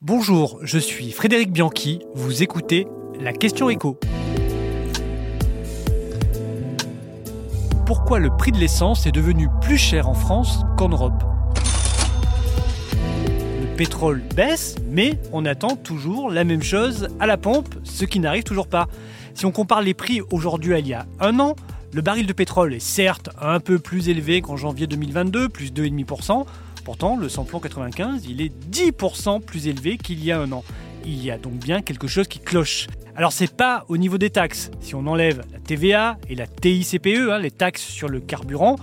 Bonjour, je suis Frédéric Bianchi, vous écoutez la question écho. Pourquoi le prix de l'essence est devenu plus cher en France qu'en Europe? Le pétrole baisse, mais on attend toujours la même chose à la pompe, ce qui n'arrive toujours pas. Si on compare les prix aujourd'hui à il y a un an, le baril de pétrole est certes un peu plus élevé qu'en janvier 2022, plus 2,5%, Pourtant, le samplon 95, il est 10% plus élevé qu'il y a un an. Il y a donc bien quelque chose qui cloche. Alors c'est pas au niveau des taxes. Si on enlève la TVA et la TICPE, hein, les taxes sur le carburant,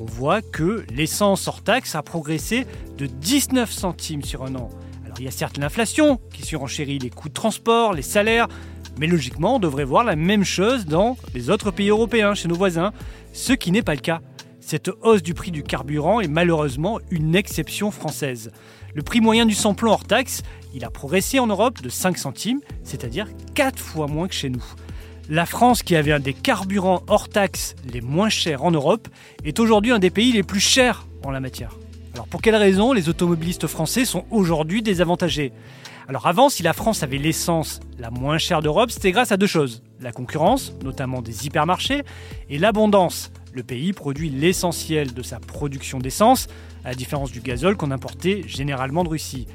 on voit que l'essence hors taxe a progressé de 19 centimes sur un an. Alors il y a certes l'inflation qui surenchérit les coûts de transport, les salaires, mais logiquement on devrait voir la même chose dans les autres pays européens, chez nos voisins, ce qui n'est pas le cas. Cette hausse du prix du carburant est malheureusement une exception française. Le prix moyen du samplon hors taxe, il a progressé en Europe de 5 centimes, c'est-à-dire 4 fois moins que chez nous. La France, qui avait un des carburants hors taxe les moins chers en Europe, est aujourd'hui un des pays les plus chers en la matière. Alors pour quelles raisons les automobilistes français sont aujourd'hui désavantagés? Alors avant, si la France avait l'essence la moins chère d'Europe, c'était grâce à deux choses. La concurrence, notamment des hypermarchés, et l'abondance, le pays produit l'essentiel de sa production d'essence, à la différence du gazole qu'on importait généralement de Russie.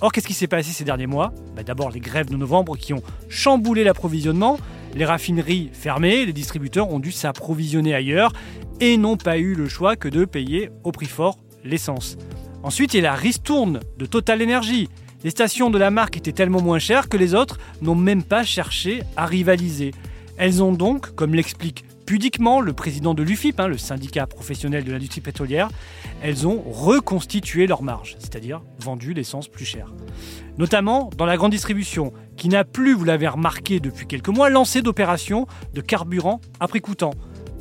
Or, qu'est-ce qui s'est passé ces derniers mois? Bah, D'abord, les grèves de novembre qui ont chamboulé l'approvisionnement, les raffineries fermées, les distributeurs ont dû s'approvisionner ailleurs et n'ont pas eu le choix que de payer au prix fort l'essence. Ensuite, il y a la ristourne de Total Energy. Les stations de la marque étaient tellement moins chères que les autres n'ont même pas cherché à rivaliser. Elles ont donc, comme l'explique pudiquement le président de l'UFIP, hein, le syndicat professionnel de l'industrie pétrolière, elles ont reconstitué leur marge, c'est-à-dire vendu l'essence plus chère. Notamment dans la grande distribution, qui n'a plus, vous l'avez remarqué depuis quelques mois, lancé d'opérations de carburant à prix coûtant.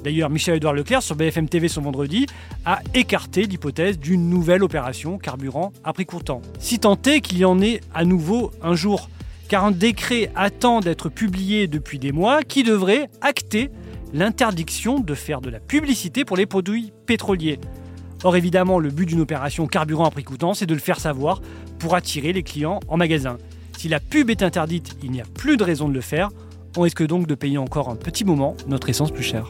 D'ailleurs, Michel-Édouard Leclerc sur BFM TV ce vendredi a écarté l'hypothèse d'une nouvelle opération carburant à prix coûtant. Si tant est qu'il y en ait à nouveau un jour, car un décret attend d'être publié depuis des mois qui devrait acter l'interdiction de faire de la publicité pour les produits pétroliers. Or évidemment, le but d'une opération carburant à prix coûtant, c'est de le faire savoir pour attirer les clients en magasin. Si la pub est interdite, il n'y a plus de raison de le faire. On risque donc de payer encore un petit moment notre essence plus chère.